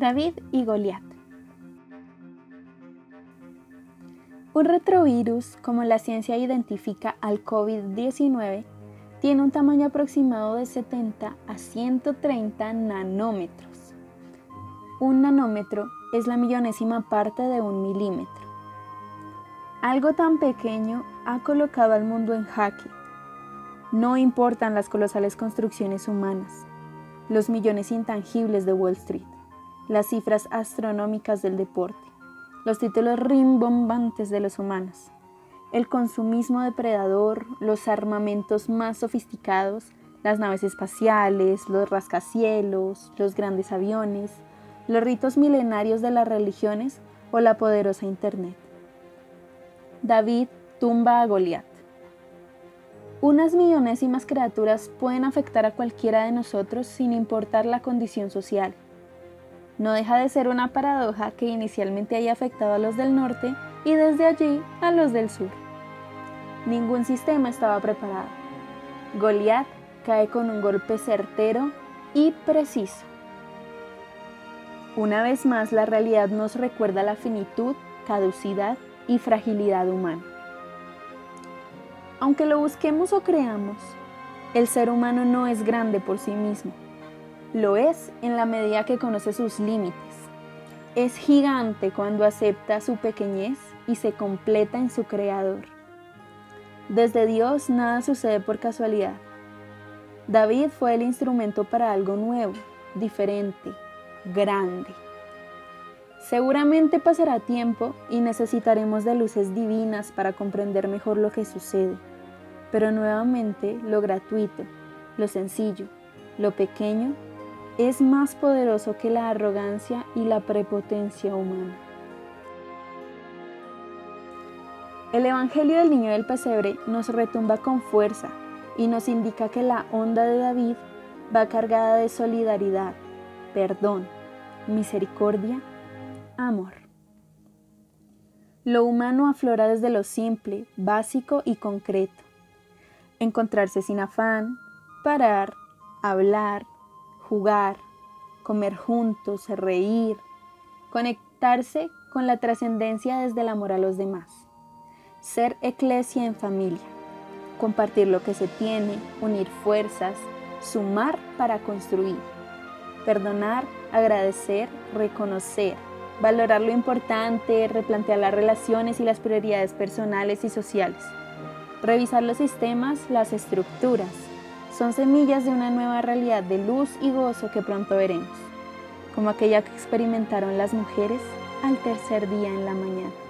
David y Goliat. Un retrovirus, como la ciencia identifica al COVID-19, tiene un tamaño aproximado de 70 a 130 nanómetros. Un nanómetro es la millonésima parte de un milímetro. Algo tan pequeño ha colocado al mundo en jaque. No importan las colosales construcciones humanas, los millones intangibles de Wall Street las cifras astronómicas del deporte, los títulos rimbombantes de los humanos, el consumismo depredador, los armamentos más sofisticados, las naves espaciales, los rascacielos, los grandes aviones, los ritos milenarios de las religiones o la poderosa Internet. David tumba a Goliat. Unas millonésimas criaturas pueden afectar a cualquiera de nosotros sin importar la condición social no deja de ser una paradoja que inicialmente haya afectado a los del norte y desde allí a los del sur. Ningún sistema estaba preparado. Goliat cae con un golpe certero y preciso. Una vez más, la realidad nos recuerda la finitud, caducidad y fragilidad humana. Aunque lo busquemos o creamos, el ser humano no es grande por sí mismo lo es en la medida que conoce sus límites. Es gigante cuando acepta su pequeñez y se completa en su creador. Desde Dios nada sucede por casualidad. David fue el instrumento para algo nuevo, diferente, grande. Seguramente pasará tiempo y necesitaremos de luces divinas para comprender mejor lo que sucede, pero nuevamente lo gratuito, lo sencillo, lo pequeño es más poderoso que la arrogancia y la prepotencia humana. El Evangelio del Niño del Pesebre nos retumba con fuerza y nos indica que la onda de David va cargada de solidaridad, perdón, misericordia, amor. Lo humano aflora desde lo simple, básico y concreto. Encontrarse sin afán, parar, hablar, jugar, comer juntos, reír, conectarse con la trascendencia desde el amor a los demás, ser eclesia en familia, compartir lo que se tiene, unir fuerzas, sumar para construir, perdonar, agradecer, reconocer, valorar lo importante, replantear las relaciones y las prioridades personales y sociales, revisar los sistemas, las estructuras, son semillas de una nueva realidad de luz y gozo que pronto veremos, como aquella que experimentaron las mujeres al tercer día en la mañana.